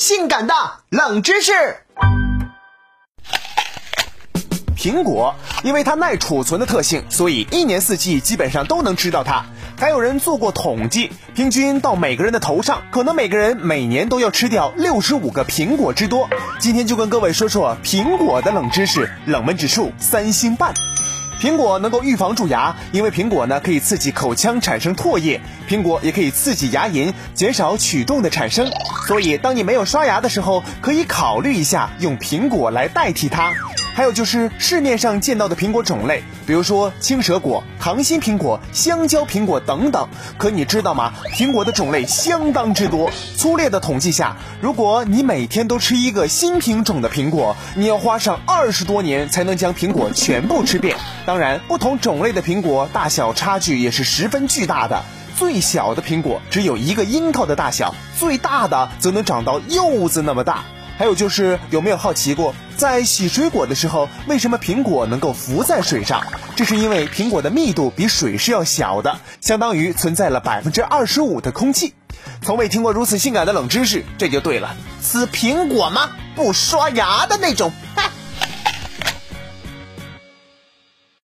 性感的冷知识。苹果因为它耐储存的特性，所以一年四季基本上都能吃到它。还有人做过统计，平均到每个人的头上，可能每个人每年都要吃掉六十五个苹果之多。今天就跟各位说说苹果的冷知识，冷门指数三星半。苹果能够预防蛀牙，因为苹果呢可以刺激口腔产生唾液，苹果也可以刺激牙龈，减少龋洞的产生。所以，当你没有刷牙的时候，可以考虑一下用苹果来代替它。还有就是市面上见到的苹果种类，比如说青蛇果、糖心苹果、香蕉苹果等等。可你知道吗？苹果的种类相当之多。粗略的统计下，如果你每天都吃一个新品种的苹果，你要花上二十多年才能将苹果全部吃遍。当然，不同种类的苹果大小差距也是十分巨大的。最小的苹果只有一个樱桃的大小，最大的则能长到柚子那么大。还有就是，有没有好奇过，在洗水果的时候，为什么苹果能够浮在水上？这是因为苹果的密度比水是要小的，相当于存在了百分之二十五的空气。从未听过如此性感的冷知识，这就对了。吃苹果吗？不刷牙的那种。